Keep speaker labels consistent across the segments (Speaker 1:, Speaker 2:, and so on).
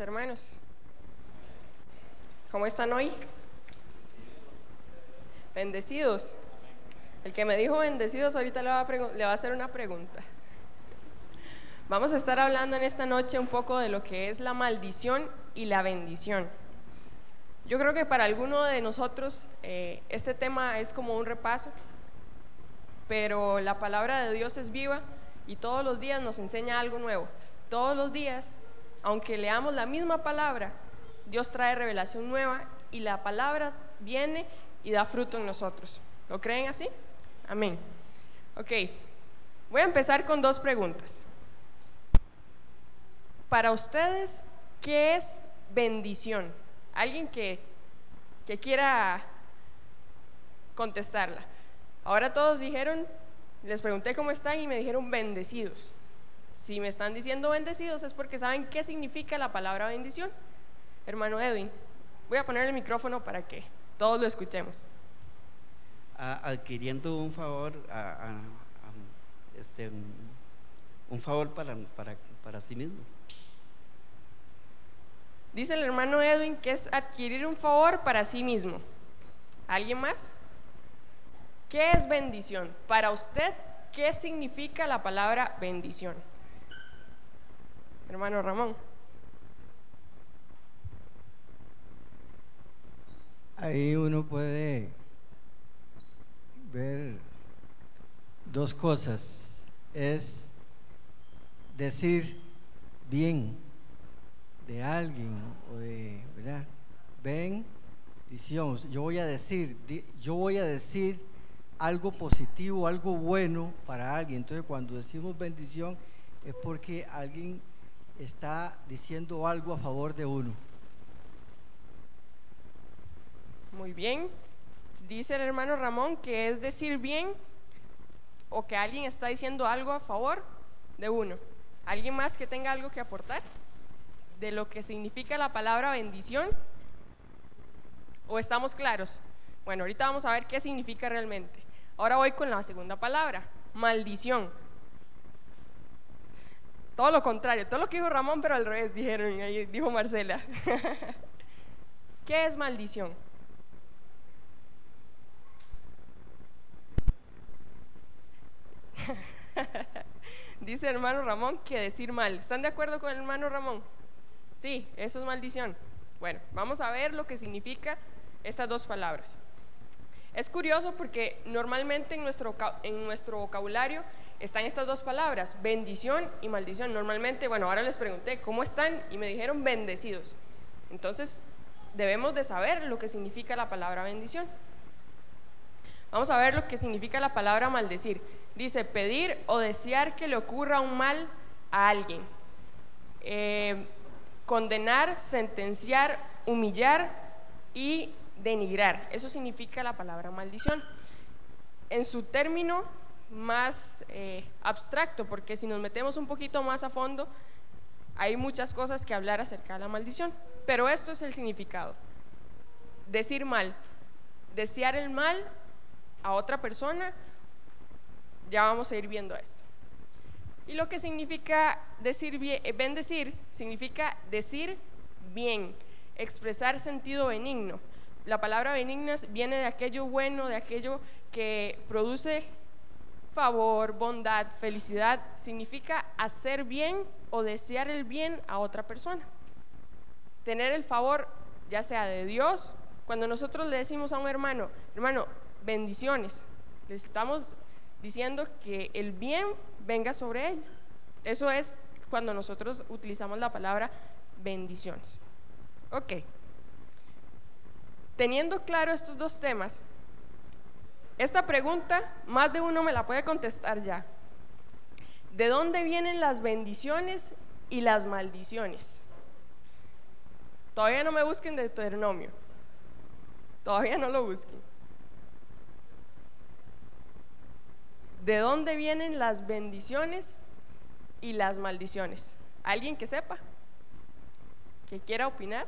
Speaker 1: Hermanos. ¿Cómo están hoy? Bendecidos. El que me dijo bendecidos ahorita le va, a le va a hacer una pregunta. Vamos a estar hablando en esta noche un poco de lo que es la maldición y la bendición. Yo creo que para alguno de nosotros eh, este tema es como un repaso, pero la palabra de Dios es viva y todos los días nos enseña algo nuevo. Todos los días, aunque leamos la misma palabra, Dios trae revelación nueva y la palabra viene y da fruto en nosotros. ¿Lo creen así? Amén. Ok, voy a empezar con dos preguntas. Para ustedes, ¿qué es bendición? Alguien que, que quiera contestarla. Ahora todos dijeron, les pregunté cómo están y me dijeron bendecidos. Si me están diciendo bendecidos es porque saben qué significa la palabra bendición. Hermano Edwin, voy a poner el micrófono para que todos lo escuchemos.
Speaker 2: adquiriendo un favor, este, un favor para, para, para sí mismo.
Speaker 1: Dice el hermano Edwin que es adquirir un favor para sí mismo. ¿Alguien más? ¿Qué es bendición? Para usted, ¿qué significa la palabra bendición? Hermano Ramón.
Speaker 3: Ahí uno puede ver dos cosas. Es decir bien de alguien o de, ¿verdad? Bendición. Yo voy a decir, yo voy a decir algo positivo, algo bueno para alguien. Entonces cuando decimos bendición es porque alguien está diciendo algo a favor de uno.
Speaker 1: Muy bien. Dice el hermano Ramón que es decir bien o que alguien está diciendo algo a favor de uno. ¿Alguien más que tenga algo que aportar de lo que significa la palabra bendición? ¿O estamos claros? Bueno, ahorita vamos a ver qué significa realmente. Ahora voy con la segunda palabra, maldición. Todo lo contrario, todo lo que dijo Ramón, pero al revés, dijeron, dijo Marcela. ¿Qué es maldición? Dice hermano Ramón que decir mal. ¿Están de acuerdo con el hermano Ramón? Sí, eso es maldición. Bueno, vamos a ver lo que significa estas dos palabras. Es curioso porque normalmente en nuestro, en nuestro vocabulario están estas dos palabras, bendición y maldición. Normalmente, bueno, ahora les pregunté, ¿cómo están? Y me dijeron bendecidos. Entonces, debemos de saber lo que significa la palabra bendición. Vamos a ver lo que significa la palabra maldecir. Dice pedir o desear que le ocurra un mal a alguien. Eh, condenar, sentenciar, humillar y denigrar. Eso significa la palabra maldición. En su término más eh, abstracto, porque si nos metemos un poquito más a fondo, hay muchas cosas que hablar acerca de la maldición. Pero esto es el significado. Decir mal, desear el mal a otra persona, ya vamos a ir viendo esto. Y lo que significa decir bien, eh, bendecir, significa decir bien, expresar sentido benigno la palabra benignas viene de aquello bueno, de aquello que produce favor, bondad, felicidad. Significa hacer bien o desear el bien a otra persona. Tener el favor, ya sea de Dios, cuando nosotros le decimos a un hermano, hermano, bendiciones, le estamos diciendo que el bien venga sobre él. Eso es cuando nosotros utilizamos la palabra bendiciones. Ok. Teniendo claro estos dos temas, esta pregunta más de uno me la puede contestar ya. ¿De dónde vienen las bendiciones y las maldiciones? Todavía no me busquen de Deuteronomio. Todavía no lo busquen. ¿De dónde vienen las bendiciones y las maldiciones? ¿Alguien que sepa? ¿Que quiera opinar?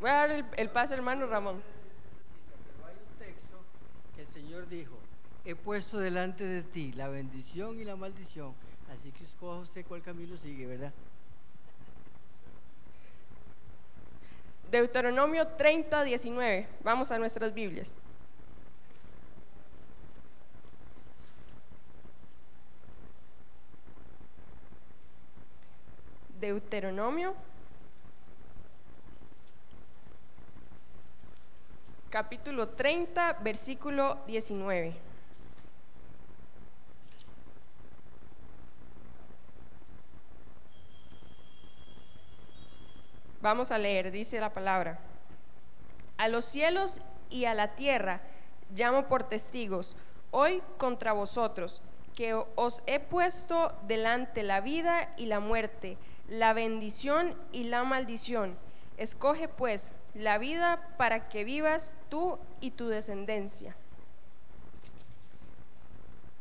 Speaker 1: Voy a dar el, paso, hermano Ramón.
Speaker 3: Pero hay un texto que el Señor dijo, he puesto delante de ti la bendición y la maldición. Así que escoja usted cuál camino sigue, ¿verdad?
Speaker 1: Deuteronomio 30, 19. Vamos a nuestras Biblias. Deuteronomio capítulo 30, versículo 19. Vamos a leer, dice la palabra. A los cielos y a la tierra llamo por testigos, hoy contra vosotros, que os he puesto delante la vida y la muerte, la bendición y la maldición. Escoge pues la vida para que vivas tú y tu descendencia.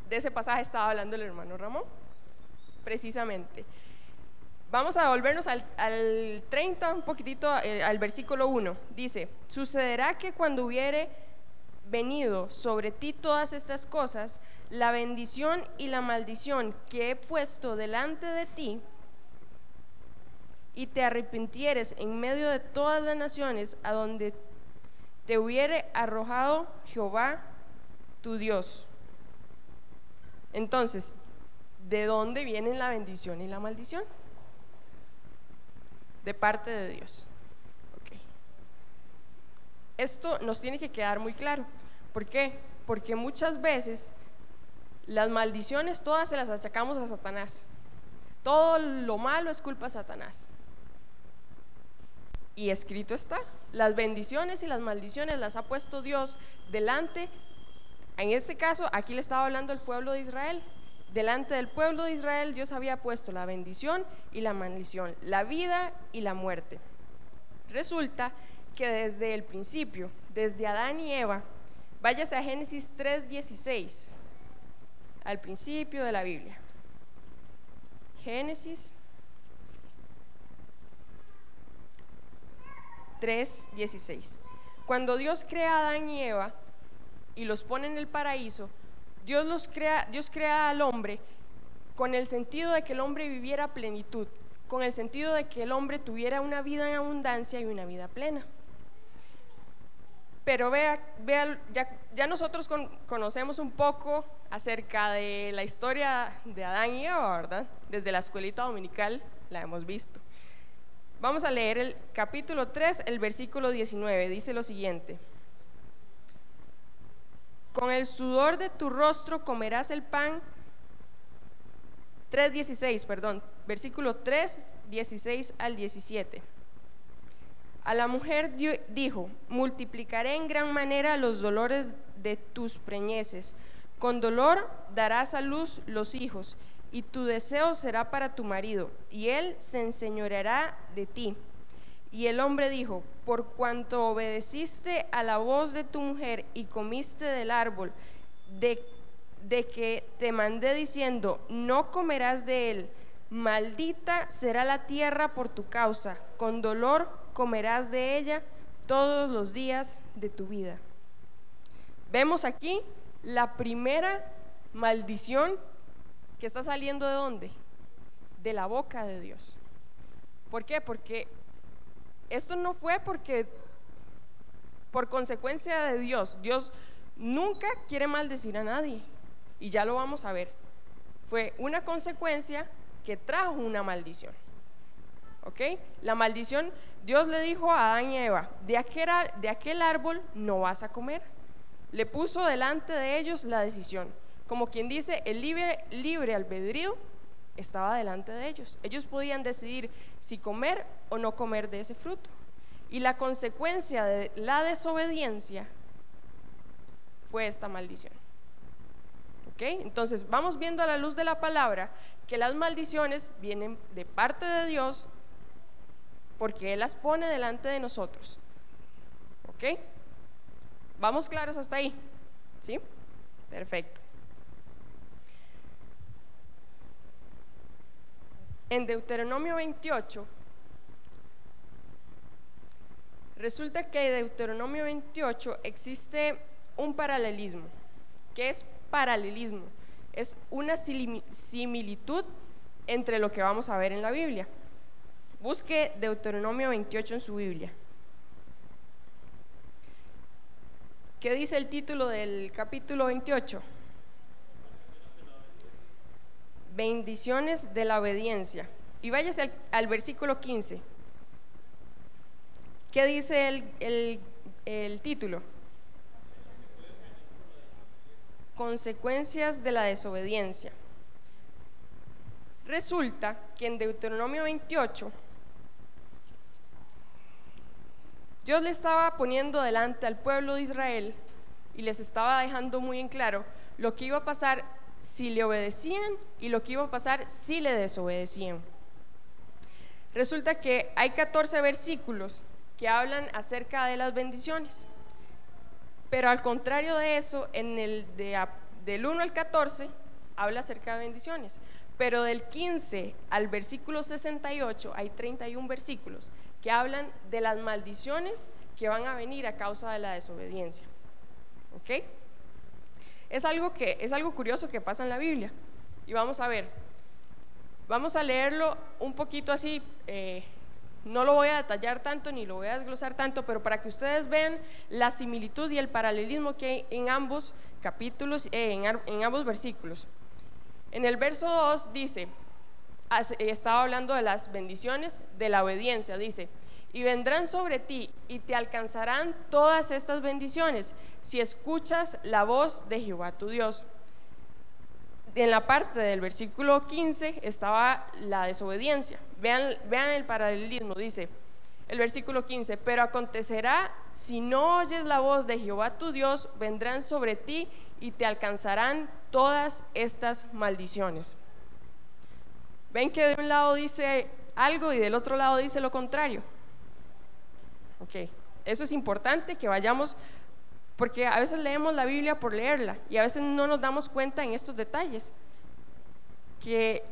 Speaker 1: De ese pasaje estaba hablando el hermano Ramón, precisamente. Vamos a volvernos al, 30, un poquitito, eh, al versículo 1. Dice, sucederá que cuando hubiere venido sobre ti todas estas cosas, la bendición y la maldición que he puesto delante de ti, y te arrepintieres en medio de todas las naciones a donde te hubiere arrojado Jehová tu Dios. Entonces, ¿de dónde vienen la bendición y la maldición? De parte de Dios. Esto nos tiene que quedar muy claro. ¿Por qué? Porque muchas veces las maldiciones todas se las achacamos a Satanás. Todo lo malo es culpa de Satanás. Y escrito está, las bendiciones y las maldiciones las ha puesto Dios delante. En este caso, aquí le estaba hablando el pueblo de Israel. Delante del pueblo de Israel Dios había puesto la bendición y la maldición, la vida y la muerte. Resulta que desde el principio, desde Adán y Eva, váyase a Génesis 3:16, al principio de la Biblia. Génesis 3:16. Cuando Dios crea a Adán y Eva y los pone en el paraíso, Dios, los crea, Dios crea al hombre con el sentido de que el hombre viviera plenitud, con el sentido de que el hombre tuviera una vida en abundancia y una vida plena. Pero vea, vea ya, nosotros conocemos un poco acerca de la historia de Adán y Eva, ¿verdad? Desde la escuelita dominical la hemos visto. Vamos a leer el capítulo 3, el versículo 19. Dice lo siguiente. Con el sudor de tu rostro comerás el pan. 3.16, perdón. Versículo 3, 16 al 17. A la mujer dijo, multiplicaré en gran manera los dolores de tus preñeces. Con dolor darás a luz los hijos y tu deseo será para tu marido, y él se enseñoreará de ti. Y el hombre dijo, por cuanto obedeciste a la voz de tu mujer y comiste del árbol de, de que te mandé diciendo, no comerás de él, maldita será la tierra por tu causa, con dolor comerás de ella todos los días de tu vida. Vemos aquí la primera maldición que está saliendo de dónde? De la boca de Dios. ¿Por qué? Porque esto no fue porque por consecuencia de Dios. Dios nunca quiere maldecir a nadie. Y ya lo vamos a ver. Fue una consecuencia que trajo una maldición. ¿Ok? La maldición, Dios le dijo a Adán y Eva, de aquel, árbol no vas a comer. Le puso delante de ellos la decisión como quien dice, el libre, libre albedrío estaba delante de ellos. Ellos podían decidir si comer o no comer de ese fruto. Y la consecuencia de la desobediencia fue esta maldición. Entonces vamos viendo a la luz de la palabra que las maldiciones vienen de parte de Dios porque Él las pone delante de nosotros. ¿Ok? ¿Vamos claros hasta ahí? ¿Sí? Perfecto. en Deuteronomio 28, resulta que en Deuteronomio 28 existe un paralelismo. ¿Qué es paralelismo? es una similitud entre lo que vamos a ver en la Biblia. Busque Deuteronomio 28 en su Biblia. ¿Qué dice el título del capítulo 28? Bendiciones de la obediencia. Y váyase al, versículo 15. ¿Qué dice el- el título? Consecuencias de la desobediencia. Resulta que en Deuteronomio 28 Dios le estaba poniendo delante al pueblo de Israel y les estaba dejando muy en claro lo que iba a pasar si le obedecían y lo que iba a pasar si le desobedecían. Resulta que hay 14 versículos que hablan acerca de las bendiciones. Pero al contrario de eso, en el de, del 1 al 14 habla acerca de bendiciones. Pero del 15 al versículo 68 hay 31 versículos que hablan de las maldiciones que van a venir a causa de la desobediencia. ¿Ok? Es algo, que, es algo curioso que pasa en la Biblia. Y vamos a ver. Vamos a leerlo un poquito así. eh, no lo voy a detallar tanto ni lo voy a desglosar tanto, pero para que ustedes vean la similitud y el paralelismo que hay en ambos capítulos, eh, en, en ambos versículos. En el verso 2 dice, estaba hablando de las bendiciones de la obediencia, dice, y vendrán sobre ti y te alcanzarán todas estas bendiciones si escuchas la voz de Jehová tu Dios. En la parte del versículo 15 estaba la desobediencia. Vean, vean el paralelismo, dice el versículo 15, pero acontecerá si no oyes la voz de Jehová tu Dios, vendrán sobre ti y te alcanzarán todas estas maldiciones. Ven que de un lado dice algo y del otro lado dice lo contrario. Ok, eso es importante que vayamos, porque a veces leemos la Biblia por leerla y a veces no nos damos cuenta en estos detalles. Que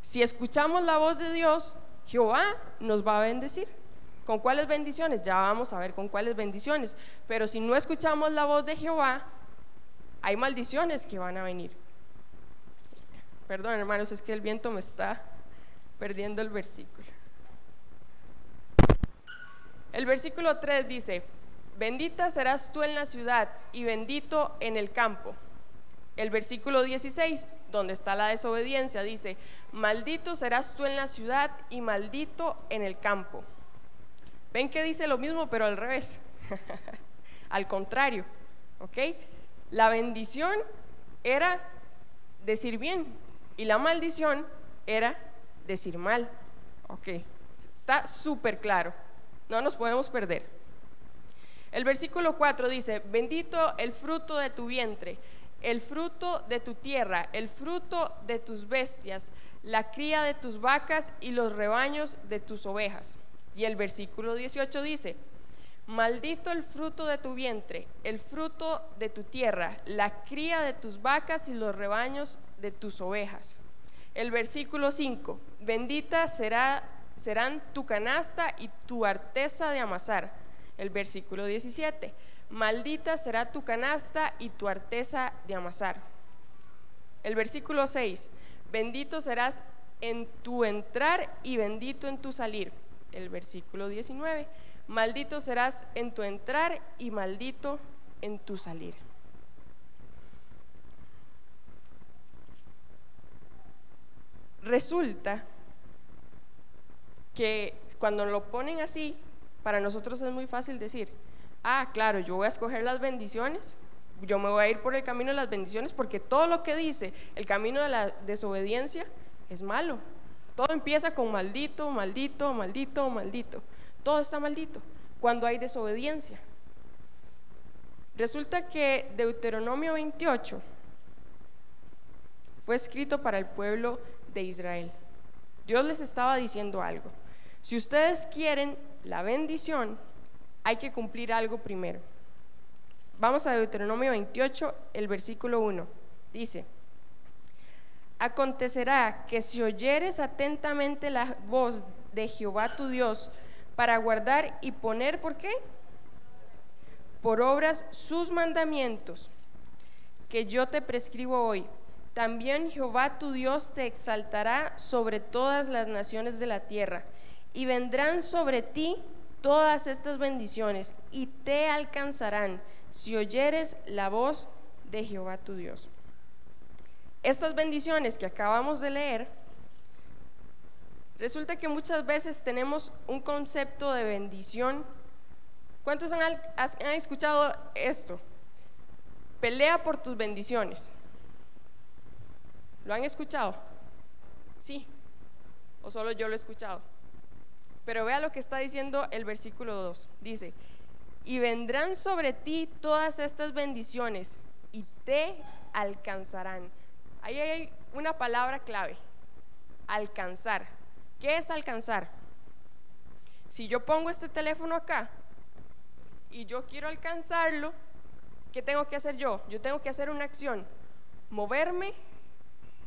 Speaker 1: si escuchamos la voz de Dios, Jehová nos va a bendecir. ¿Con cuáles bendiciones? Ya vamos a ver con cuáles bendiciones. Pero si no escuchamos la voz de Jehová, hay maldiciones que van a venir. Perdón, hermanos, es que el viento me está perdiendo el versículo. El versículo 3 dice, bendita serás tú en la ciudad y bendito en el campo. El versículo 16, donde está la desobediencia, dice, maldito serás tú en la ciudad y maldito en el campo. Ven que dice lo mismo, pero al revés. al contrario, ¿ok? La bendición era decir bien y la maldición era decir mal. Ok, está súper claro. No nos podemos perder. El versículo 4 dice, bendito el fruto de tu vientre, el fruto de tu tierra, el fruto de tus bestias, la cría de tus vacas y los rebaños de tus ovejas. Y el versículo 18 dice, maldito el fruto de tu vientre, el fruto de tu tierra, la cría de tus vacas y los rebaños de tus ovejas. El versículo 5, bendita será, serán tu canasta y tu arteza de amasar. El versículo 17, maldita será tu canasta y tu arteza de amasar. El versículo 6, bendito serás en tu entrar y bendito en tu salir. El versículo 19, maldito serás en tu entrar y maldito en tu salir. Resulta que cuando lo ponen así, para nosotros es muy fácil decir, ah, claro, yo voy a escoger las bendiciones, yo me voy a ir por el camino de las bendiciones porque todo lo que dice el camino de la desobediencia es malo. Todo empieza con maldito, maldito, maldito, maldito. Todo está maldito cuando hay desobediencia. Resulta que Deuteronomio 28 fue escrito para el pueblo de Israel. Dios les estaba diciendo algo. Si ustedes quieren la bendición, hay que cumplir algo primero. Vamos a Deuteronomio 28, el versículo 1. Dice, acontecerá que si oyeres atentamente la voz de Jehová tu Dios para guardar y poner, ¿por qué? Por obras sus mandamientos que yo te prescribo hoy, también Jehová tu Dios te exaltará sobre todas las naciones de la tierra, y vendrán sobre ti todas estas bendiciones, y te alcanzarán si oyeres la voz de Jehová tu Dios. Estas bendiciones que acabamos de leer, resulta que muchas veces tenemos un concepto de bendición. ¿Cuántos han, han escuchado esto? Pelea por tus bendiciones. ¿Lo han escuchado? Sí. ¿O solo yo lo he escuchado? Pero vea lo que está diciendo el versículo 2. Dice, y vendrán sobre ti todas estas bendiciones y te alcanzarán. Ahí hay una palabra clave, alcanzar. ¿Qué es alcanzar? Si yo pongo este teléfono acá y yo quiero alcanzarlo, ¿qué tengo que hacer yo? Yo tengo que hacer una acción, moverme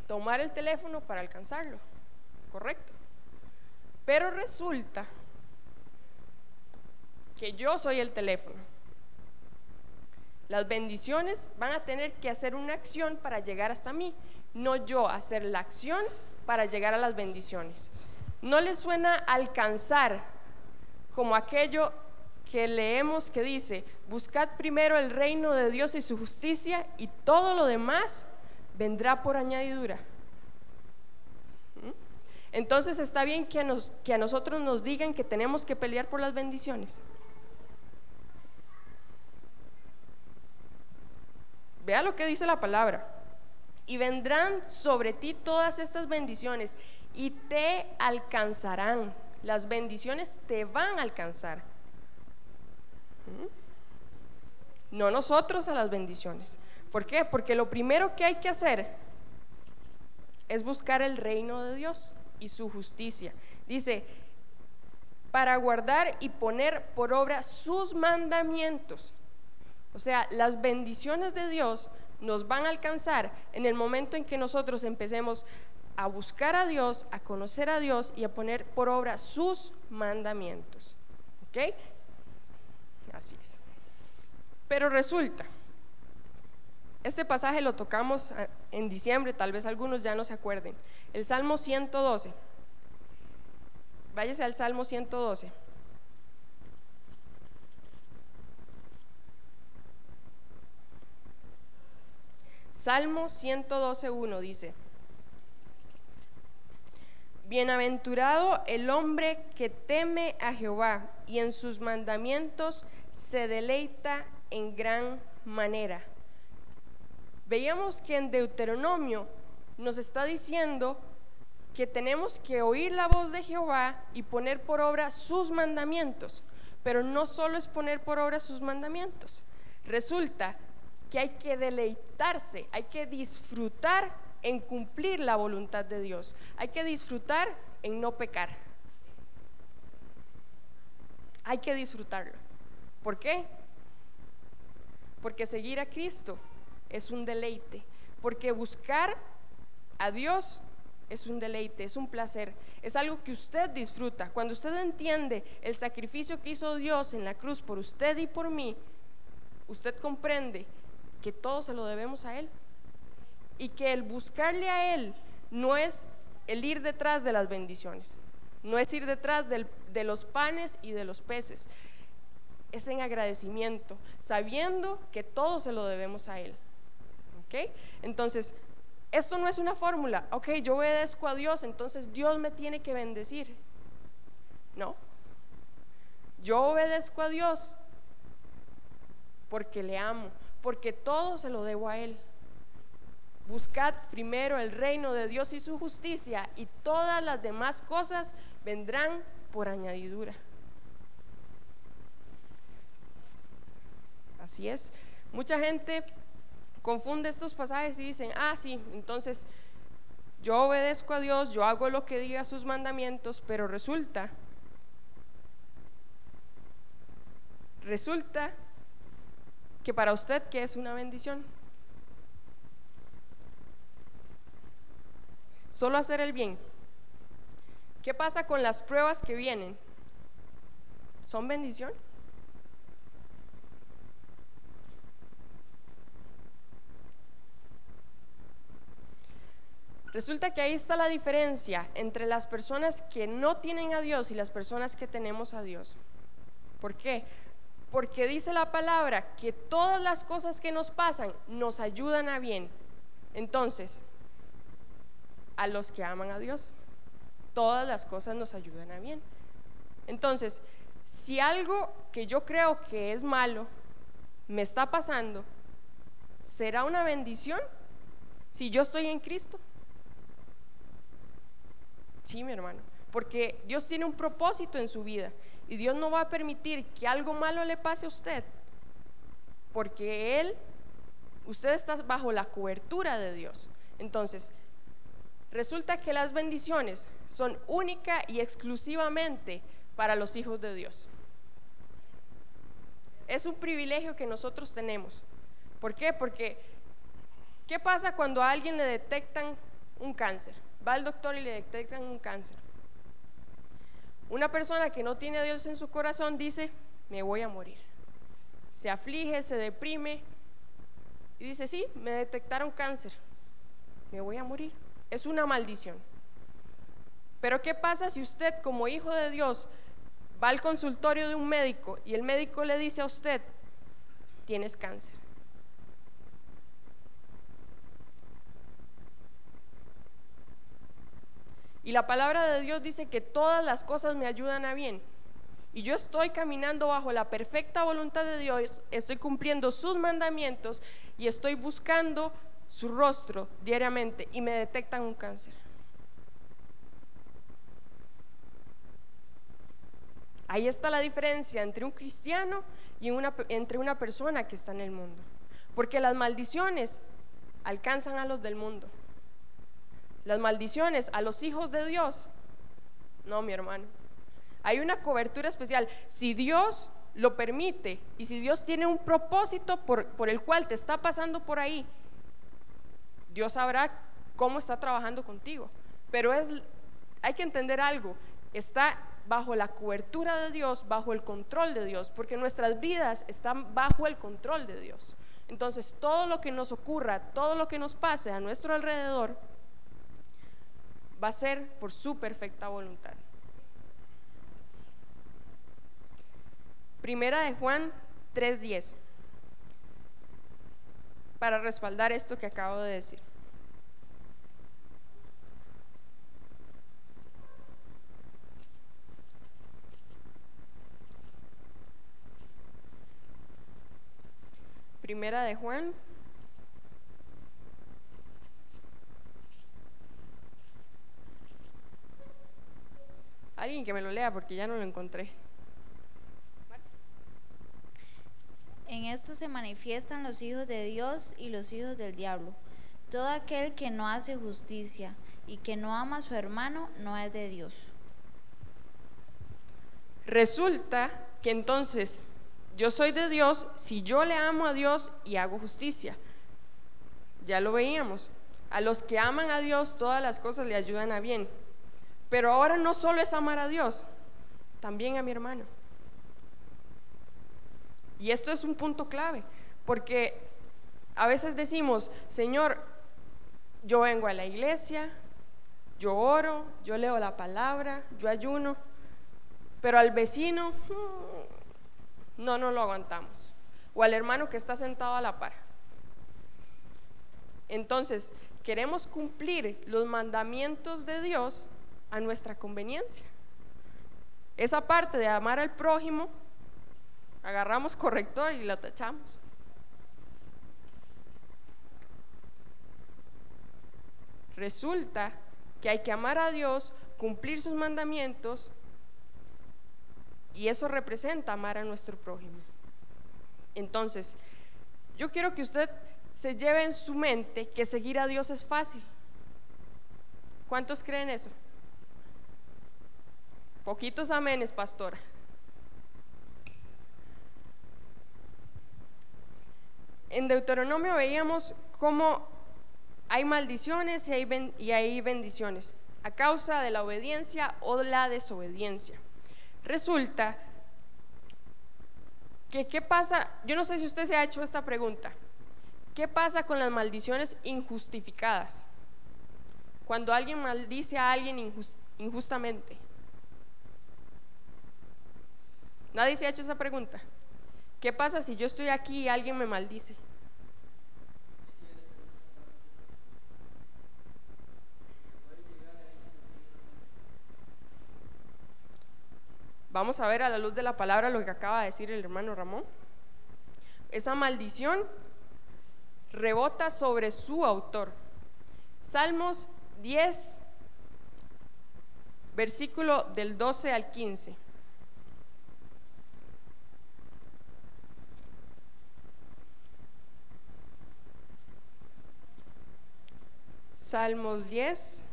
Speaker 1: tomar el teléfono para alcanzarlo, ¿correcto? Pero resulta que yo soy el teléfono. Las bendiciones van a tener que hacer una acción para llegar hasta mí, no yo hacer la acción para llegar a las bendiciones. ¿No le suena alcanzar como aquello que leemos que dice, buscad primero el reino de Dios y su justicia y todo lo demás vendrá por añadidura. Entonces está bien que a, nos, que a nosotros nos digan que tenemos que pelear por las bendiciones. Vea lo que dice la palabra. Y vendrán sobre ti todas estas bendiciones y te alcanzarán. Las bendiciones te van a alcanzar. ¿Mm? No nosotros a las bendiciones. ¿Por qué? Porque lo primero que hay que hacer es buscar el reino de Dios y su justicia. Dice, para guardar y poner por obra sus mandamientos. O sea, las bendiciones de Dios nos van a alcanzar en el momento en que nosotros empecemos a buscar a Dios, a conocer a Dios y a poner por obra sus mandamientos. ¿Ok? Así es. Pero resulta este pasaje lo tocamos ah, en diciembre, tal vez algunos ya no se acuerden. El Salmo 112. Váyase al Salmo 112. Salmo 112.1 dice, Bienaventurado el hombre que teme a Jehová y en sus mandamientos se deleita en gran manera. Veíamos que en Deuteronomio nos está diciendo que tenemos que oír la voz de Jehová y poner por obra sus mandamientos. Pero no solo es poner por obra sus mandamientos. Resulta que hay que deleitarse, hay que disfrutar en cumplir la voluntad de Dios. Hay que disfrutar en no pecar. Hay que disfrutarlo. ¿Por qué? Porque seguir a Cristo es un deleite, porque buscar a Dios es un deleite, es un placer, es algo que usted disfruta. Cuando usted entiende el sacrificio que hizo Dios en la cruz por usted y por mí, usted comprende que todo se lo debemos a Él y que el buscarle a Él no es el ir detrás de las bendiciones, no es ir detrás de los panes y de los peces, es en agradecimiento, sabiendo que todo se lo debemos a Él. Entonces, esto no es una fórmula, ok, yo obedezco a Dios, entonces Dios me tiene que bendecir. No, yo obedezco a Dios porque le amo, porque todo se lo debo a Él. Buscad primero el reino de Dios y su justicia y todas las demás cosas vendrán por añadidura. Así es. Mucha gente confunde estos pasajes y dicen, ah, sí, entonces yo obedezco a Dios, yo hago lo que diga sus mandamientos, pero resulta, resulta que para usted, ¿qué es una bendición? Solo hacer el bien. ¿Qué pasa con las pruebas que vienen? ¿Son bendición? Resulta que ahí está la diferencia entre las personas que no tienen a Dios y las personas que tenemos a Dios. ¿Por qué? Porque dice la palabra que todas las cosas que nos pasan nos ayudan a bien. Entonces, a los que aman a Dios, todas las cosas nos ayudan a bien. Entonces, si algo que yo creo que es malo me está pasando, ¿será una bendición si yo estoy en Cristo? Sí, mi hermano, porque Dios tiene un propósito en su vida y Dios no va a permitir que algo malo le pase a usted, porque Él, usted está bajo la cobertura de Dios. Entonces, resulta que las bendiciones son única y exclusivamente para los hijos de Dios. Es un privilegio que nosotros tenemos. ¿Por qué? Porque, ¿qué pasa cuando a alguien le detectan un cáncer? Va al doctor y le detectan un cáncer. Una persona que no tiene a Dios en su corazón dice, me voy a morir. Se aflige, se deprime y dice, sí, me detectaron cáncer, me voy a morir. Es una maldición. Pero ¿qué pasa si usted como hijo de Dios va al consultorio de un médico y el médico le dice a usted, tienes cáncer? Y la palabra de Dios dice que todas las cosas me ayudan a bien. Y yo estoy caminando bajo la perfecta voluntad de Dios, estoy cumpliendo sus mandamientos y estoy buscando su rostro diariamente y me detectan un cáncer. Ahí está la diferencia entre un cristiano y una, entre una persona que está en el mundo. Porque las maldiciones alcanzan a los del mundo las maldiciones a los hijos de Dios. No, mi hermano. Hay una cobertura especial. Si Dios lo permite y si Dios tiene un propósito por, por el cual te está pasando por ahí, Dios sabrá cómo está trabajando contigo. Pero es, hay que entender algo, está bajo la cobertura de Dios, bajo el control de Dios, porque nuestras vidas están bajo el control de Dios. Entonces, todo lo que nos ocurra, todo lo que nos pase a nuestro alrededor, va a ser por su perfecta voluntad. Primera de Juan 3:10, para respaldar esto que acabo de decir. Primera de Juan Alguien que me lo lea porque ya no lo encontré.
Speaker 4: En esto se manifiestan los hijos de Dios y los hijos del diablo. Todo aquel que no hace justicia y que no ama a su hermano no es de Dios.
Speaker 1: Resulta que entonces yo soy de Dios si yo le amo a Dios y hago justicia. Ya lo veíamos. A los que aman a Dios todas las cosas le ayudan a bien. Pero ahora no solo es amar a Dios, también a mi hermano. Y esto es un punto clave, porque a veces decimos, Señor, yo vengo a la iglesia, yo oro, yo leo la palabra, yo ayuno, pero al vecino mm, no nos lo aguantamos, o al hermano que está sentado a la par. Entonces, queremos cumplir los mandamientos de Dios, a nuestra conveniencia. Esa parte de amar al prójimo, agarramos corrector y la tachamos. Resulta que hay que amar a Dios, cumplir sus mandamientos, y eso representa amar a nuestro prójimo. Entonces, yo quiero que usted se lleve en su mente que seguir a Dios es fácil. ¿Cuántos creen eso? Poquitos amenes, pastora. En Deuteronomio veíamos cómo hay maldiciones y hay, bendiciones a causa de la obediencia o la desobediencia. Resulta que qué pasa, yo no sé si usted se ha hecho esta pregunta, ¿qué pasa con las maldiciones injustificadas? cuando alguien maldice a alguien injus- injustamente? Nadie se ha hecho esa pregunta. ¿Qué pasa si yo estoy aquí y alguien me maldice? Vamos a ver a la luz de la palabra lo que acaba de decir el hermano Ramón. Esa maldición rebota sobre su autor. Salmos 10, versículo del 12 al 15. Salmos 10,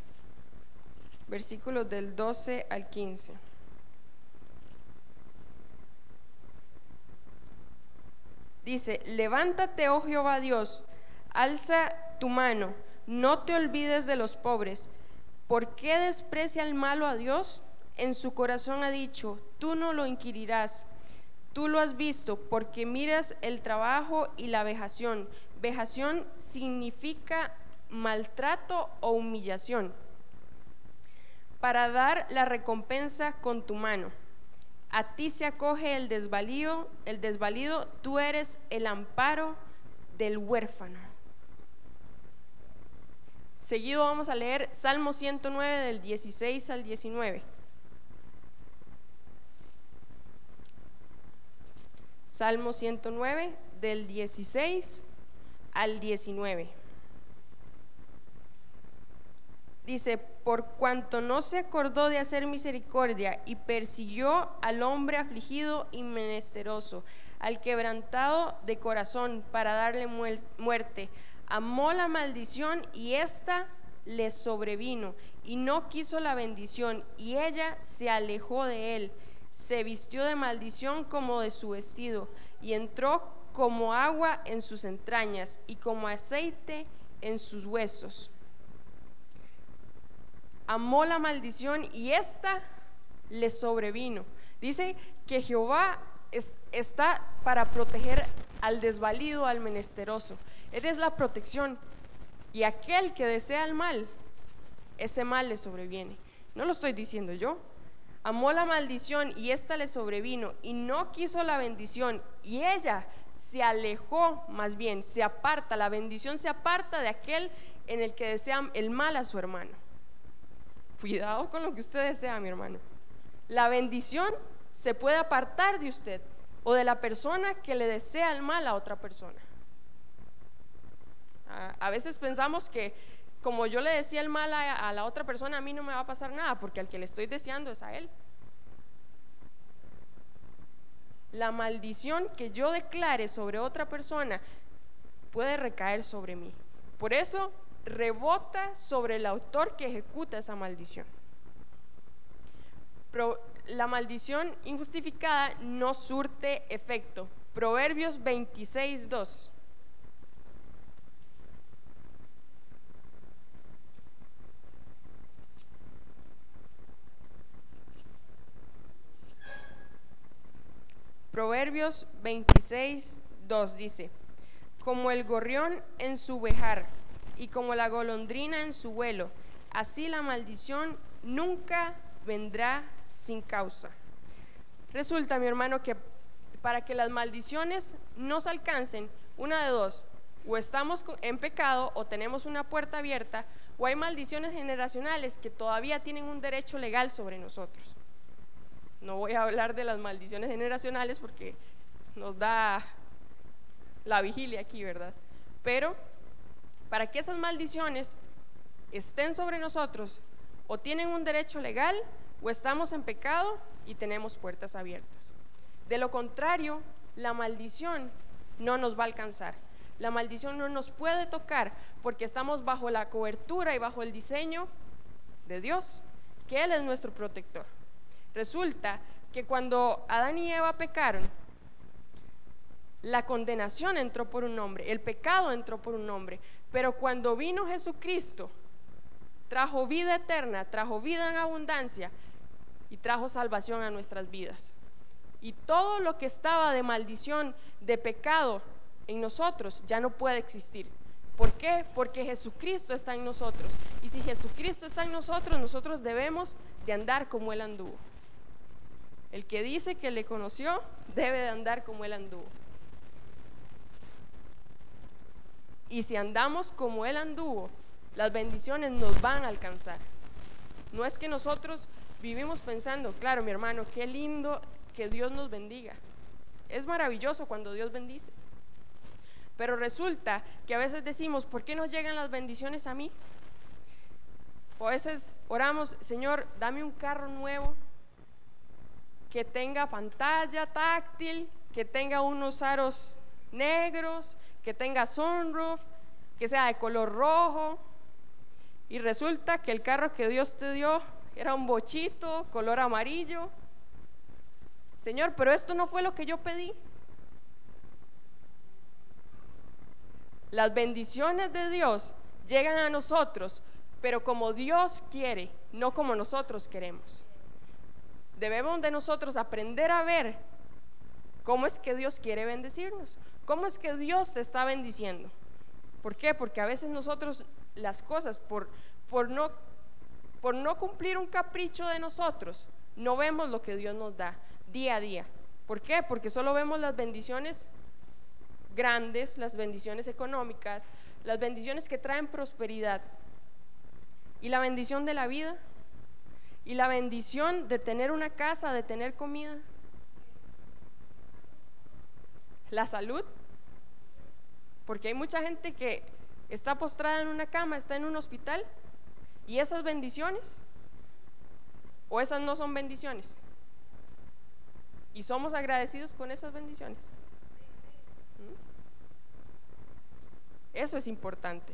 Speaker 1: versículos del 12 al 15. Dice, levántate, oh Jehová Dios, alza tu mano, no te olvides de los pobres. ¿Por qué desprecia el malo a Dios? En su corazón ha dicho, tú no lo inquirirás. Tú lo has visto porque miras el trabajo y la vejación. Vejación significa maltrato o humillación. Para dar la recompensa con tu mano. A ti se acoge el desvalido, el desvalido, tú eres el amparo del huérfano. Seguido vamos a leer Salmo 109 del 16 al 19. Salmo 109 del 16 al 19. Dice, por cuanto no se acordó de hacer misericordia y persiguió al hombre afligido y menesteroso, al quebrantado de corazón para darle muerte, amó la maldición y ésta le sobrevino y no quiso la bendición y ella se alejó de él, se vistió de maldición como de su vestido y entró como agua en sus entrañas y como aceite en sus huesos amó la maldición y ésta le sobrevino. Dice que Jehová es- está para proteger al desvalido, al menesteroso. Él es la protección. Y aquel que desea el mal, ese mal le sobreviene. No lo estoy diciendo yo. Amó la maldición y ésta le sobrevino y no quiso la bendición y ella se alejó más bien, se aparta, la bendición se aparta de aquel en el que desea el mal a su hermano. Cuidado con lo que usted desea, mi hermano. La bendición se puede apartar de usted o de la persona que le desea el mal a otra persona. A, veces pensamos que como yo le decía el mal a la otra persona, a mí no me va a pasar nada, porque al que le estoy deseando es a él. La maldición que yo declare sobre otra persona puede recaer sobre mí. Por eso rebota sobre el autor que ejecuta esa maldición. La maldición injustificada no surte efecto. Proverbios 26, 2. Proverbios 26, 2 dice, como el gorrión en su vejar y como la golondrina en su vuelo, así la maldición nunca vendrá sin causa. Resulta, mi hermano, que para que las maldiciones nos alcancen, una de dos, o estamos en pecado o tenemos una puerta abierta, o hay maldiciones generacionales que todavía tienen un derecho legal sobre nosotros. No voy a hablar de las maldiciones generacionales porque nos da la vigilia aquí, ¿verdad? Pero para que esas maldiciones estén sobre nosotros, o tienen un derecho legal, o estamos en pecado y tenemos puertas abiertas. De lo contrario, la maldición no nos va a alcanzar. La maldición no nos puede tocar porque estamos bajo la cobertura y bajo el diseño de Dios, que Él es nuestro protector. Resulta que cuando Adán y Eva pecaron, la condenación entró por un hombre, el pecado entró por un hombre, pero cuando vino Jesucristo, trajo vida eterna, trajo vida en abundancia y trajo salvación a nuestras vidas. Y todo lo que estaba de maldición, de pecado en nosotros, ya no puede existir. ¿Por qué? Porque Jesucristo está en nosotros. Y si Jesucristo está en nosotros, nosotros debemos de andar como Él anduvo. El que dice que le conoció debe de andar como Él anduvo. Y si andamos como Él anduvo, las bendiciones nos van a alcanzar. No es que nosotros vivimos pensando, claro, mi hermano, qué lindo que Dios nos bendiga. Es maravilloso cuando Dios bendice. Pero resulta que a veces decimos, ¿por qué no llegan las bendiciones a mí? O a veces oramos, Señor, dame un carro nuevo que tenga pantalla táctil, que tenga unos aros negros, que tenga sunroof, que sea de color rojo. Y resulta que el carro que Dios te dio era un bochito, color amarillo. Señor, pero esto no fue lo que yo pedí. Las bendiciones de Dios llegan a nosotros, pero como Dios quiere, no como nosotros queremos. Debemos de nosotros aprender a ver cómo es que Dios quiere bendecirnos, cómo es que Dios te está bendiciendo. ¿Por qué? Porque a veces nosotros las cosas, por, por, no, por no cumplir un capricho de nosotros, no vemos lo que Dios nos da día a día. ¿Por qué? Porque solo vemos las bendiciones grandes, las bendiciones económicas, las bendiciones que traen prosperidad. Y la bendición de la vida, y la bendición de tener una casa, de tener comida. La salud, porque hay mucha gente que está postrada en una cama, está en un hospital, y esas bendiciones, o esas no son bendiciones. Y somos agradecidos con esas bendiciones. Eso es importante.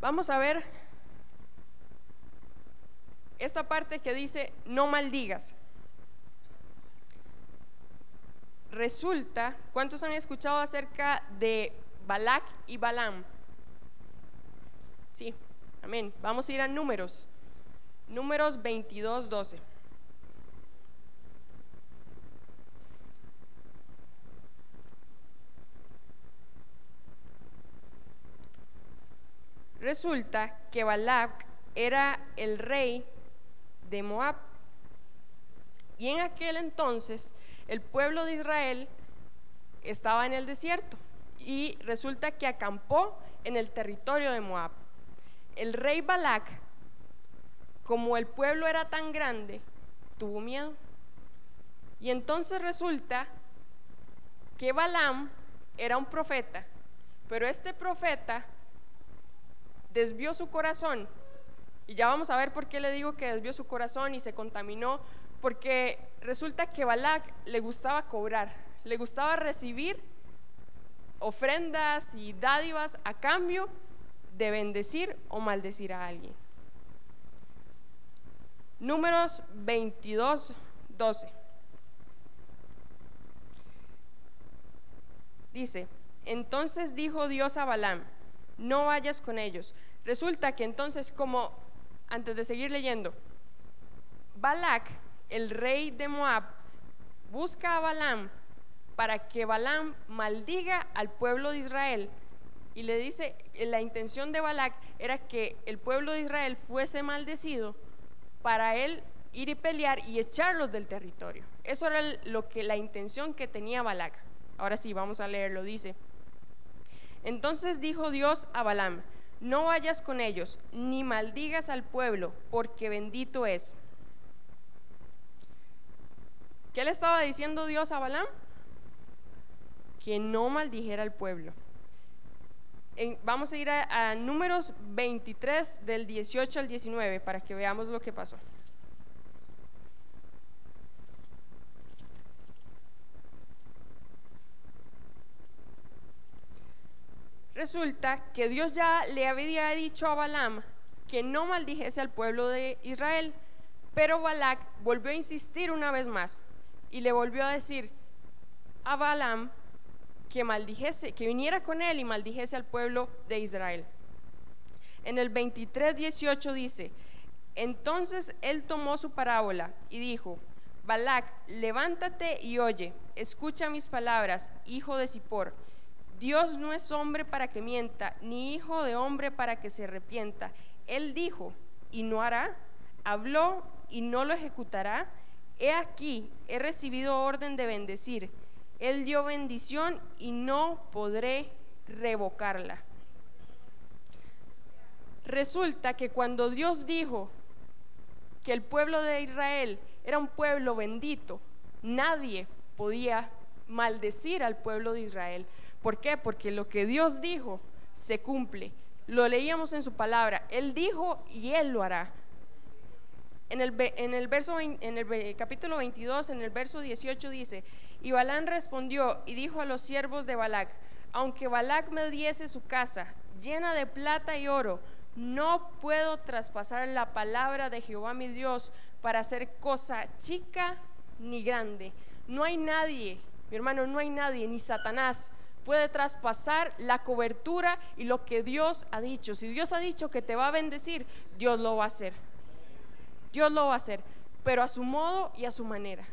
Speaker 1: Vamos a ver esta parte que dice, no maldigas. Resulta, ¿cuántos han escuchado acerca de Balak y Balaam? Sí, amén. Vamos a ir a números. Números 22, 12. Resulta que Balak era el rey de Moab. Y en aquel entonces el pueblo de Israel estaba en el desierto y resulta que acampó en el territorio de Moab. El rey Balak, como el pueblo era tan grande, tuvo miedo. Y entonces resulta que Balaam era un profeta, pero este profeta desvió su corazón. Y ya vamos a ver por qué le digo que desvió su corazón y se contaminó, porque resulta que Balak le gustaba cobrar, le gustaba recibir ofrendas y dádivas a cambio de bendecir o maldecir a alguien. Números 22, 12. Dice, entonces dijo Dios a Balaam, no vayas con ellos. Resulta que entonces, como, antes de seguir leyendo, Balak, el rey de Moab, busca a Balaam para que Balaam maldiga al pueblo de Israel. Y le dice, la intención de Balak era que el pueblo de Israel fuese maldecido para él ir y pelear y echarlos del territorio. Eso era lo que la intención que tenía Balak. Ahora sí, vamos a leerlo. Dice, entonces dijo Dios a Balaam, no vayas con ellos, ni maldigas al pueblo, porque bendito es. ¿Qué le estaba diciendo Dios a Balaam? Que no maldijera al pueblo. vamos a ir a, a números 23 del 18 al 19 para que veamos lo que pasó. Resulta que Dios ya le había dicho a Balaam que no maldijese al pueblo de Israel, pero Balak volvió a insistir una vez más y le volvió a decir a Balaam que maldijese, que viniera con él y maldijese al pueblo de Israel. En el 23:18 dice, entonces él tomó su parábola y dijo, Balak, levántate y oye, escucha mis palabras, hijo de Zippor Dios no es hombre para que mienta, ni hijo de hombre para que se arrepienta. Él dijo y no hará, habló y no lo ejecutará. He aquí, he recibido orden de bendecir. Él dio bendición y no podré revocarla. Resulta que cuando Dios dijo que el pueblo de Israel era un pueblo bendito, nadie podía maldecir al pueblo de Israel. ¿Por qué? Porque lo que Dios dijo se cumple. Lo leíamos en su palabra. Él dijo y Él lo hará. En el, en el, capítulo 22, en el verso 18 dice, y Balán respondió y dijo a los siervos de Balac, aunque Balac me diese su casa llena de plata y oro, no puedo traspasar la palabra de Jehová mi Dios para hacer cosa chica ni grande. No hay nadie, mi hermano, no hay nadie, ni Satanás puede traspasar la cobertura y lo que Dios ha dicho. Si Dios ha dicho que te va a bendecir, Dios lo va a hacer. Dios lo va a hacer, pero a su modo y a su manera.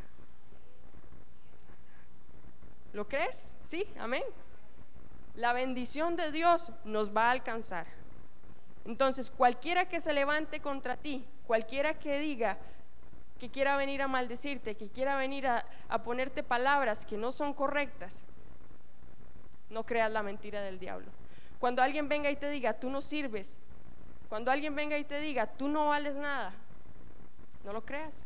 Speaker 1: ¿Lo crees? Sí, amén. La bendición de Dios nos va a alcanzar. Entonces, cualquiera que se levante contra ti, cualquiera que diga que quiera venir a maldecirte, que quiera venir a, ponerte palabras que no son correctas, no creas la mentira del diablo. Cuando alguien venga y te diga, tú no sirves, cuando alguien venga y te diga, tú no vales nada, no lo creas.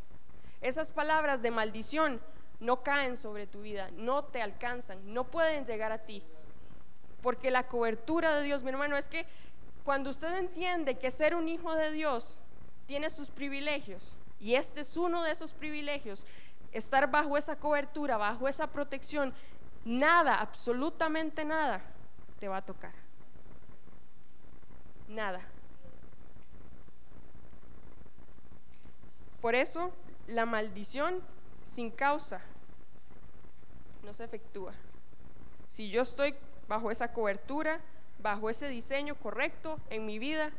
Speaker 1: Esas palabras de maldición no caen sobre tu vida, no te alcanzan, no pueden llegar a ti. Porque la cobertura de Dios, mi hermano, es que cuando usted entiende que ser un hijo de Dios tiene sus privilegios, y este es uno de esos privilegios, estar bajo esa cobertura, bajo esa protección, nada, absolutamente nada, te va a tocar. Nada. Por eso la maldición sin causa no se efectúa. Si yo estoy bajo esa cobertura, bajo ese diseño correcto en mi vida,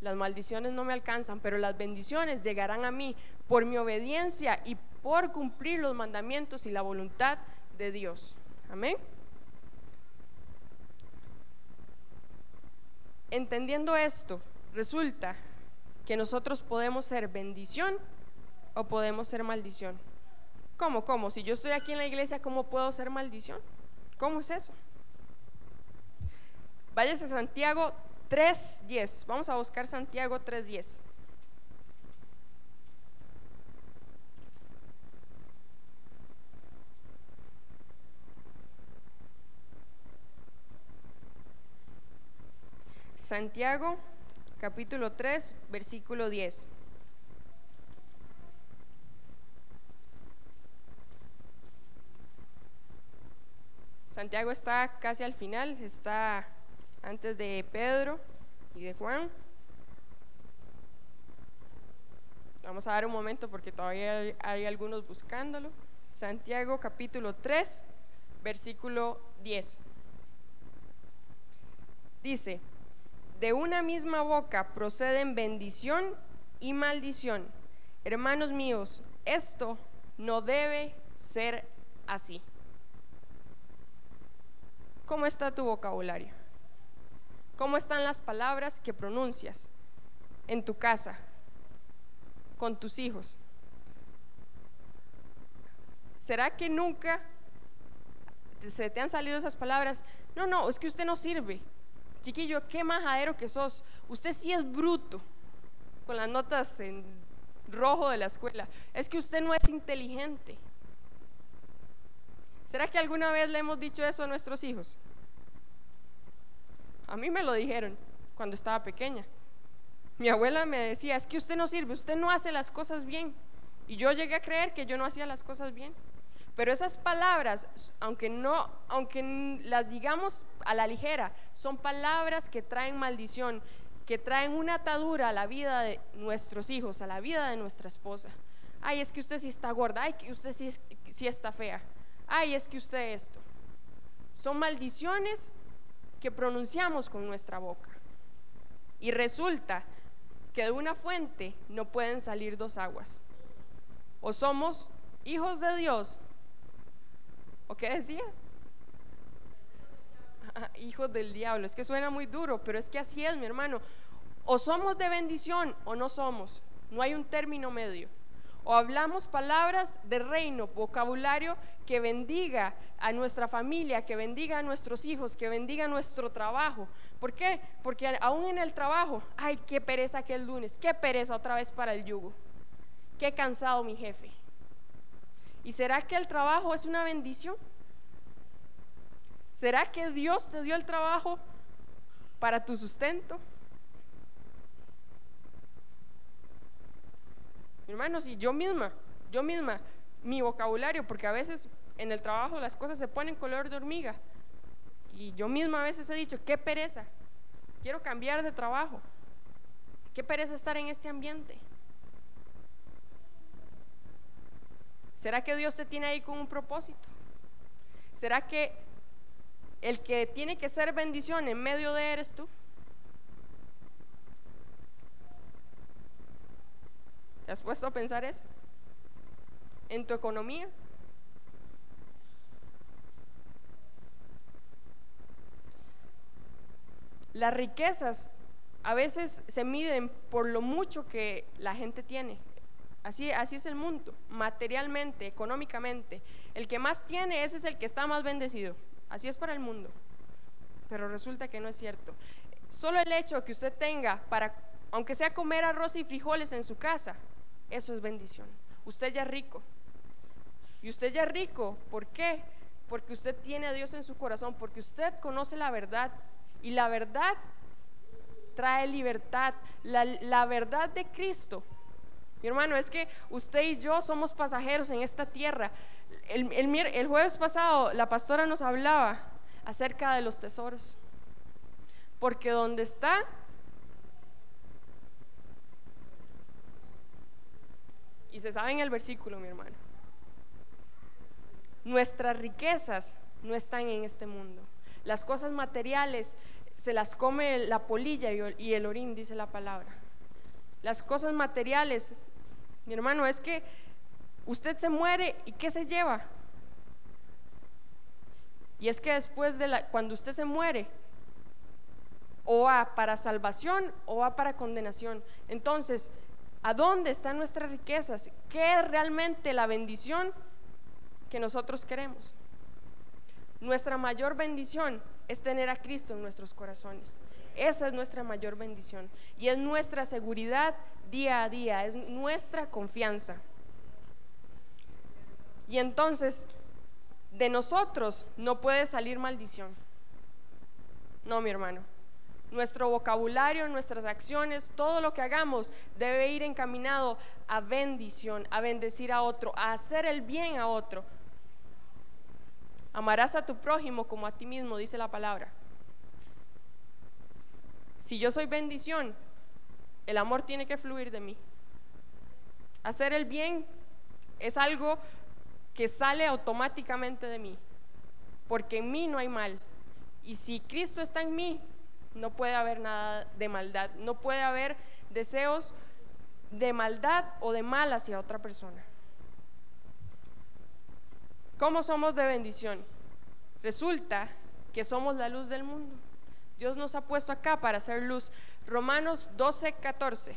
Speaker 1: las maldiciones no me alcanzan, pero las bendiciones llegarán a mí por mi obediencia y por cumplir los mandamientos y la voluntad de Dios. Amén. Entendiendo esto, resulta que nosotros podemos ser bendición o podemos ser maldición. ¿Cómo? ¿Cómo? Si yo estoy aquí en la iglesia, ¿cómo puedo ser maldición? ¿Cómo es eso? Váyase a Santiago 3.10. Vamos a buscar Santiago 3.10. Santiago capítulo 3, versículo 10. Santiago está casi al final, está antes de Pedro y de Juan. Vamos a dar un momento porque todavía hay, hay algunos buscándolo. Santiago capítulo 3, versículo 10. Dice, de una misma boca proceden bendición y maldición. Hermanos míos, esto no debe ser así. ¿Cómo está tu vocabulario? ¿Cómo están las palabras que pronuncias en tu casa, con tus hijos? ¿Será que nunca se te han salido esas palabras? No, no, es que usted no sirve. Chiquillo, qué majadero que sos. Usted sí es bruto con las notas en rojo de la escuela. Es que usted no es inteligente. ¿Será que alguna vez le hemos dicho eso a nuestros hijos? A mí me lo dijeron cuando estaba pequeña. Mi abuela me decía, es que usted no sirve, usted no hace las cosas bien. Y yo llegué a creer que yo no hacía las cosas bien. Pero esas palabras, aunque no, aunque las digamos a la ligera, son palabras que traen maldición, que traen una atadura a la vida de nuestros hijos, a la vida de nuestra esposa. Ay, es que usted sí está gorda, ay, que usted sí, sí está fea, ay, es que usted esto. Son maldiciones que pronunciamos con nuestra boca. Y resulta que de una fuente no pueden salir dos aguas. O somos hijos de Dios ¿O qué decía? hijos del diablo. Es que suena muy duro, pero es que así es, mi hermano. O somos de bendición o no somos. No hay un término medio. O hablamos palabras de reino, vocabulario que bendiga a nuestra familia, que bendiga a nuestros hijos, que bendiga nuestro trabajo. ¿Por qué? Porque aún en el trabajo, ay, qué pereza aquel lunes, qué pereza otra vez para el yugo. Qué cansado mi jefe. ¿Y será que el trabajo es una bendición? ¿Será que Dios te dio el trabajo para tu sustento? Hermanos, y yo misma, yo misma, mi vocabulario, porque a veces en el trabajo las cosas se ponen color de hormiga. Y yo misma a veces he dicho, qué pereza, quiero cambiar de trabajo. Qué pereza estar en este ambiente. ¿Será que Dios te tiene ahí con un propósito? ¿Será que el que tiene que ser bendición en medio de eres tú? ¿Te has puesto a pensar eso? ¿En tu economía? Las riquezas a veces se miden por lo mucho que la gente tiene. Así, así es el mundo, materialmente, económicamente. El que más tiene, ese es el que está más bendecido. Así es para el mundo. Pero resulta que no es cierto. Solo el hecho que usted tenga para, aunque sea comer arroz y frijoles en su casa, eso es bendición. Usted ya es rico. Y usted ya es rico, ¿por qué? Porque usted tiene a Dios en su corazón, porque usted conoce la verdad. Y la verdad trae libertad. La, la verdad de Cristo mi hermano, es que usted y yo somos pasajeros en esta tierra. El, el, jueves pasado la pastora nos hablaba acerca de los tesoros. Porque donde está, y se sabe en el versículo, mi hermano, nuestras riquezas no están en este mundo. Las cosas materiales se las come la polilla y el orín, dice la palabra. Las cosas materiales mi hermano, es que usted se muere y ¿qué se lleva? Y es que después de la, cuando usted se muere, o va para salvación o va para condenación. Entonces, ¿a dónde están nuestras riquezas? ¿Qué es realmente la bendición que nosotros queremos? Nuestra mayor bendición es tener a Cristo en nuestros corazones. Esa es nuestra mayor bendición y es nuestra seguridad día a día, es nuestra confianza. Y entonces, de nosotros no puede salir maldición. No, mi hermano. Nuestro vocabulario, nuestras acciones, todo lo que hagamos debe ir encaminado a bendición, a bendecir a otro, a hacer el bien a otro. Amarás a tu prójimo como a ti mismo, dice la palabra. Si yo soy bendición, el amor tiene que fluir de mí. Hacer el bien es algo que sale automáticamente de mí, porque en mí no hay mal. Y si Cristo está en mí, no puede haber nada de maldad, no puede haber deseos de maldad o de mal hacia otra persona. ¿Cómo somos de bendición? Resulta que somos la luz del mundo. Dios nos ha puesto acá para hacer luz. Romanos 12, 14.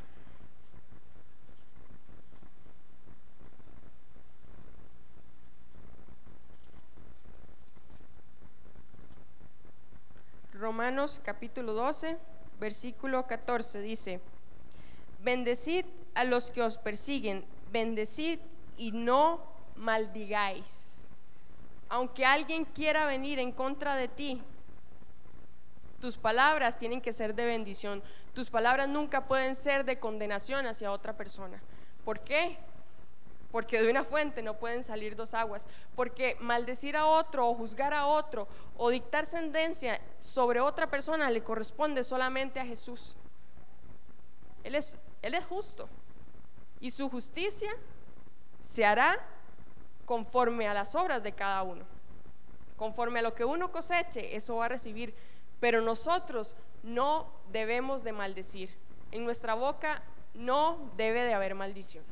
Speaker 1: Romanos capítulo 12, versículo 14 dice, bendecid a los que os persiguen, bendecid y no maldigáis. Aunque alguien quiera venir en contra de ti, tus palabras tienen que ser de bendición. Tus palabras nunca pueden ser de condenación hacia otra persona. ¿Por qué? Porque de una fuente no pueden salir dos aguas. Porque maldecir a otro o juzgar a otro o dictar sentencia sobre otra persona le corresponde solamente a Jesús. Él es, él es justo. Y su justicia se hará conforme a las obras de cada uno. Conforme a lo que uno coseche, eso va a recibir pero nosotros no debemos de maldecir. En nuestra boca no debe de haber maldición.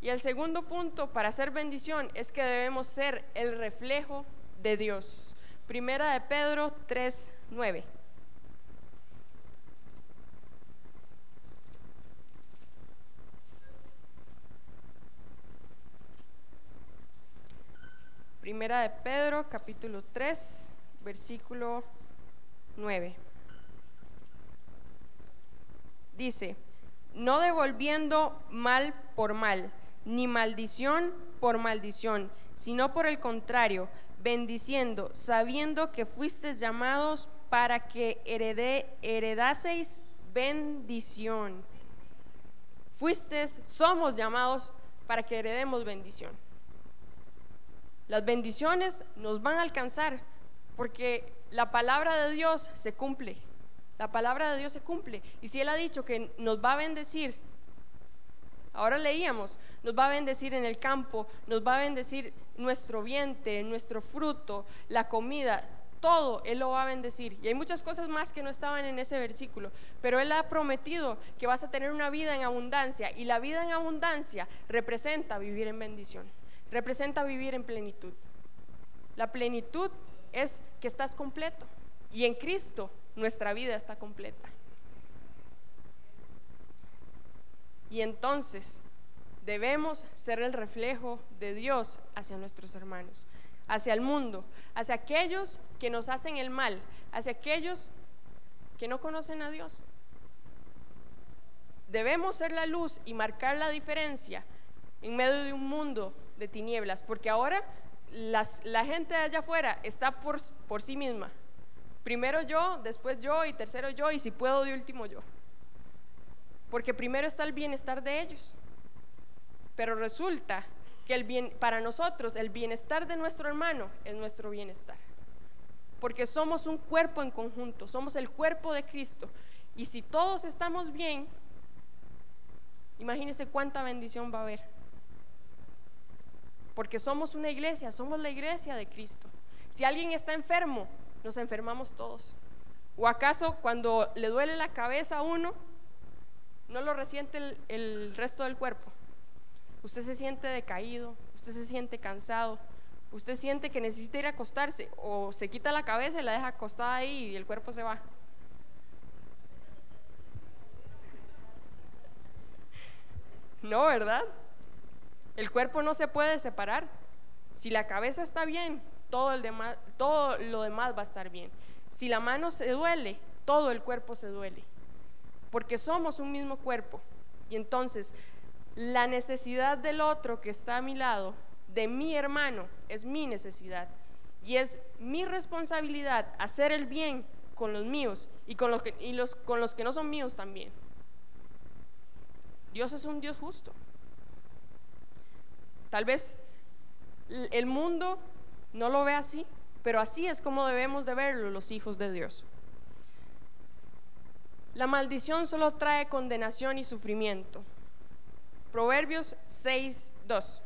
Speaker 1: Y el segundo punto para hacer bendición es que debemos ser el reflejo de Dios. Primera de Pedro 3, 9. Primera de Pedro, capítulo 3, versículo 9. Dice, no devolviendo mal por mal, ni maldición por maldición, sino por el contrario, bendiciendo, sabiendo que fuisteis llamados para que heredé, heredaseis bendición. Fuisteis, somos llamados para que heredemos bendición. Las bendiciones nos van a alcanzar porque la palabra de Dios se cumple. La palabra de Dios se cumple. Y si Él ha dicho que nos va a bendecir, ahora leíamos, nos va a bendecir en el campo, nos va a bendecir nuestro vientre, nuestro fruto, la comida, todo Él lo va a bendecir. Y hay muchas cosas más que no estaban en ese versículo, pero Él ha prometido que vas a tener una vida en abundancia y la vida en abundancia representa vivir en bendición representa vivir en plenitud. La plenitud es que estás completo y en Cristo nuestra vida está completa. Y entonces debemos ser el reflejo de Dios hacia nuestros hermanos, hacia el mundo, hacia aquellos que nos hacen el mal, hacia aquellos que no conocen a Dios. Debemos ser la luz y marcar la diferencia en medio de un mundo de tinieblas, porque ahora la gente de allá afuera está por, por sí misma. Primero yo, después yo y tercero yo y si puedo de último yo. Porque primero está el bienestar de ellos. Pero resulta que el bien, para nosotros el bienestar de nuestro hermano es nuestro bienestar. Porque somos un cuerpo en conjunto, somos el cuerpo de Cristo. Y si todos estamos bien, imagínense cuánta bendición va a haber porque somos una iglesia, somos la iglesia de Cristo. Si alguien está enfermo, nos enfermamos todos. ¿O acaso cuando le duele la cabeza a uno, no lo resiente el, resto del cuerpo? Usted se siente decaído, usted se siente cansado, usted siente que necesita ir a acostarse o se quita la cabeza y la deja acostada ahí y el cuerpo se va. No, ¿verdad? El cuerpo no se puede separar. Si la cabeza está bien, todo, lo demás va a estar bien. Si la mano se duele, todo el cuerpo se duele. Porque somos un mismo cuerpo. Y entonces, la necesidad del otro que está a mi lado, de mi hermano, es mi necesidad. Y es mi responsabilidad hacer el bien con los míos y con los que no son míos también. Dios es un Dios justo. Tal vez el mundo no lo ve así, pero así es como debemos de verlo los hijos de Dios. La maldición solo trae condenación y sufrimiento. Proverbios 6, 2.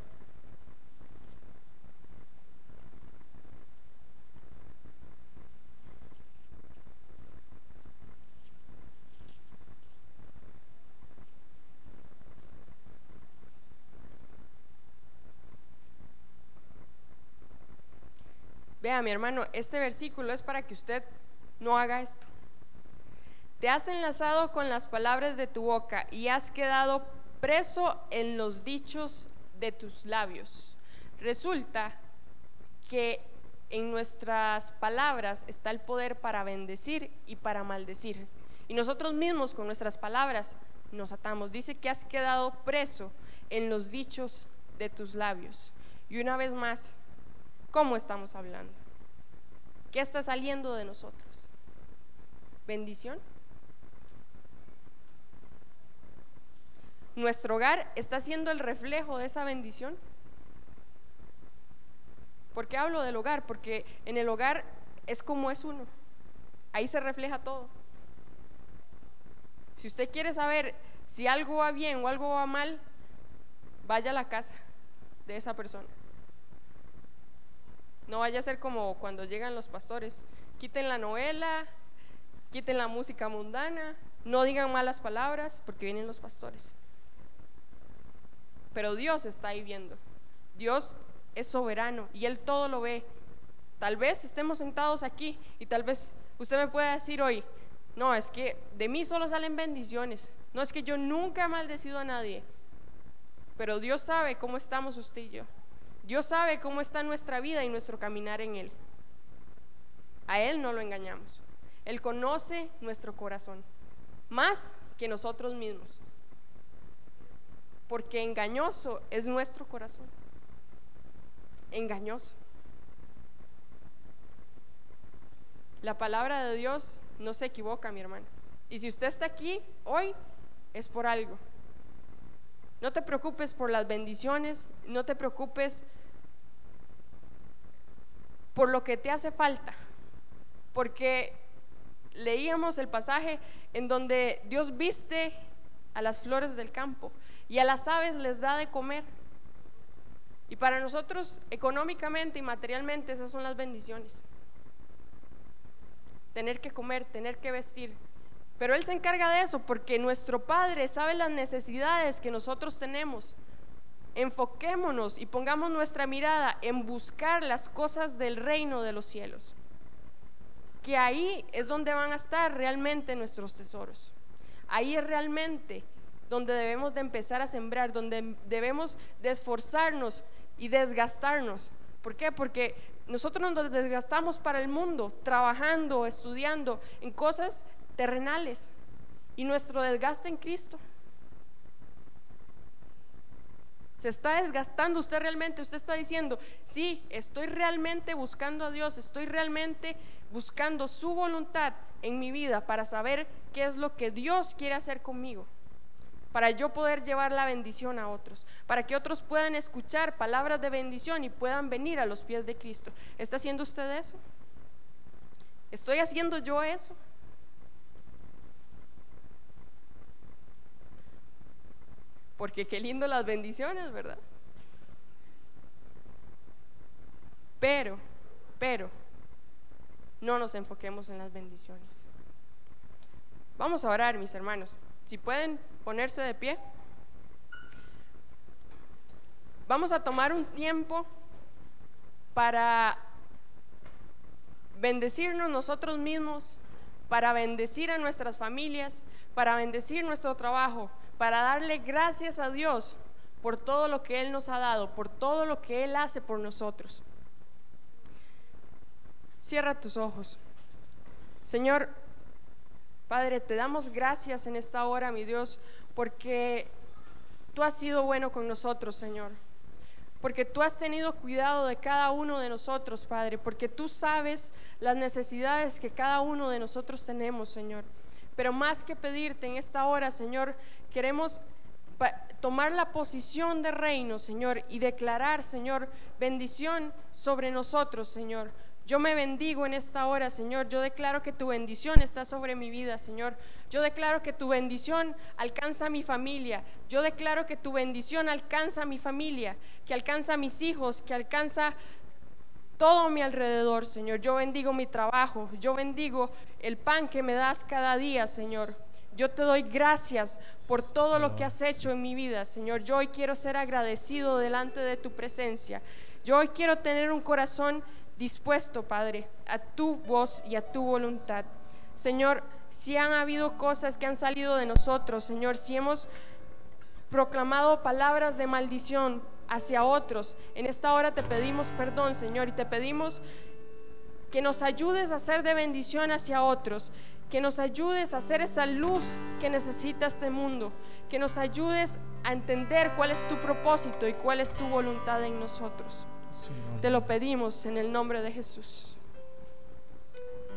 Speaker 1: Vea, mi hermano, este versículo es para que usted no haga esto. Te has enlazado con las palabras de tu boca y has quedado preso en los dichos de tus labios. Resulta que en nuestras palabras está el poder para bendecir y para maldecir. Y nosotros mismos con nuestras palabras nos atamos. Dice que has quedado preso en los dichos de tus labios. Y una vez más, ¿Cómo estamos hablando? ¿Qué está saliendo de nosotros? ¿Bendición? ¿Nuestro hogar está siendo el reflejo de esa bendición? ¿Por qué hablo del hogar? Porque en el hogar es como es uno. Ahí se refleja todo. Si usted quiere saber si algo va bien o algo va mal, vaya a la casa de esa persona. No vaya a ser como cuando llegan los pastores. Quiten la novela, quiten la música mundana, no digan malas palabras porque vienen los pastores. Pero Dios está ahí viendo. Dios es soberano y Él todo lo ve. Tal vez estemos sentados aquí y tal vez usted me pueda decir hoy, no, es que de mí solo salen bendiciones. No es que yo nunca he maldecido a nadie. Pero Dios sabe cómo estamos usted y yo. Dios sabe cómo está nuestra vida y nuestro caminar en Él. A Él no lo engañamos. Él conoce nuestro corazón, más que nosotros mismos. Porque engañoso es nuestro corazón. Engañoso. La palabra de Dios no se equivoca, mi hermano. Y si usted está aquí hoy, es por algo. No te preocupes por las bendiciones, no te preocupes por lo que te hace falta, porque leíamos el pasaje en donde Dios viste a las flores del campo y a las aves les da de comer. Y para nosotros, económicamente y materialmente, esas son las bendiciones tener que comer, tener que vestir. Pero Él se encarga de eso porque nuestro Padre sabe las necesidades que nosotros tenemos. Enfoquémonos y pongamos nuestra mirada en buscar las cosas del reino de los cielos. Que ahí es donde van a estar realmente nuestros tesoros. Ahí es realmente donde debemos de empezar a sembrar, donde debemos de esforzarnos y desgastarnos. ¿Por qué? Porque nosotros nos desgastamos para el mundo, trabajando, estudiando en cosas terrenales y nuestro desgaste en Cristo. Se está desgastando usted realmente, usted está diciendo, sí, estoy realmente buscando a Dios, estoy realmente buscando su voluntad en mi vida para saber qué es lo que Dios quiere hacer conmigo para yo poder llevar la bendición a otros, para que otros puedan escuchar palabras de bendición y puedan venir a los pies de Cristo. ¿Está haciendo usted eso? ¿Estoy haciendo yo eso? Porque qué lindo las bendiciones, ¿verdad? Pero, pero, no nos enfoquemos en las bendiciones. Vamos a orar, mis hermanos. Si pueden ponerse de pie. Vamos a tomar un tiempo para bendecirnos nosotros mismos, para bendecir a nuestras familias, para bendecir nuestro trabajo, para darle gracias a Dios por todo lo que Él nos ha dado, por todo lo que Él hace por nosotros. Cierra tus ojos. Señor, Padre, te damos gracias en esta hora, mi Dios, porque tú has sido bueno con nosotros, Señor. Porque tú has tenido cuidado de cada uno de nosotros, Padre. Porque tú sabes las necesidades que cada uno de nosotros tenemos, Señor. Pero más que pedirte en esta hora, Señor, queremos tomar la posición de reino, Señor, y declarar, Señor, bendición sobre nosotros, Señor. Yo me bendigo en esta hora, Señor. Yo declaro que tu bendición está sobre mi vida, Señor. Yo declaro que tu bendición alcanza a mi familia. Yo declaro que tu bendición alcanza a mi familia, que alcanza a mis hijos, que alcanza todo mi alrededor, Señor. Yo bendigo mi trabajo. Yo bendigo el pan que me das cada día, Señor. Yo te doy gracias por todo lo que has hecho en mi vida, Señor. Yo hoy quiero ser agradecido delante de tu presencia. Yo hoy quiero tener un corazón dispuesto, Padre, a tu voz y a tu voluntad. Señor, si han habido cosas que han salido de nosotros, Señor, si hemos proclamado palabras de maldición hacia otros, en esta hora te pedimos perdón, Señor, y te pedimos que nos ayudes a ser de bendición hacia otros, que nos ayudes a hacer esa luz que necesita este mundo, que nos ayudes a entender cuál es tu propósito y cuál es tu voluntad en nosotros. Te lo pedimos en el nombre de Jesús.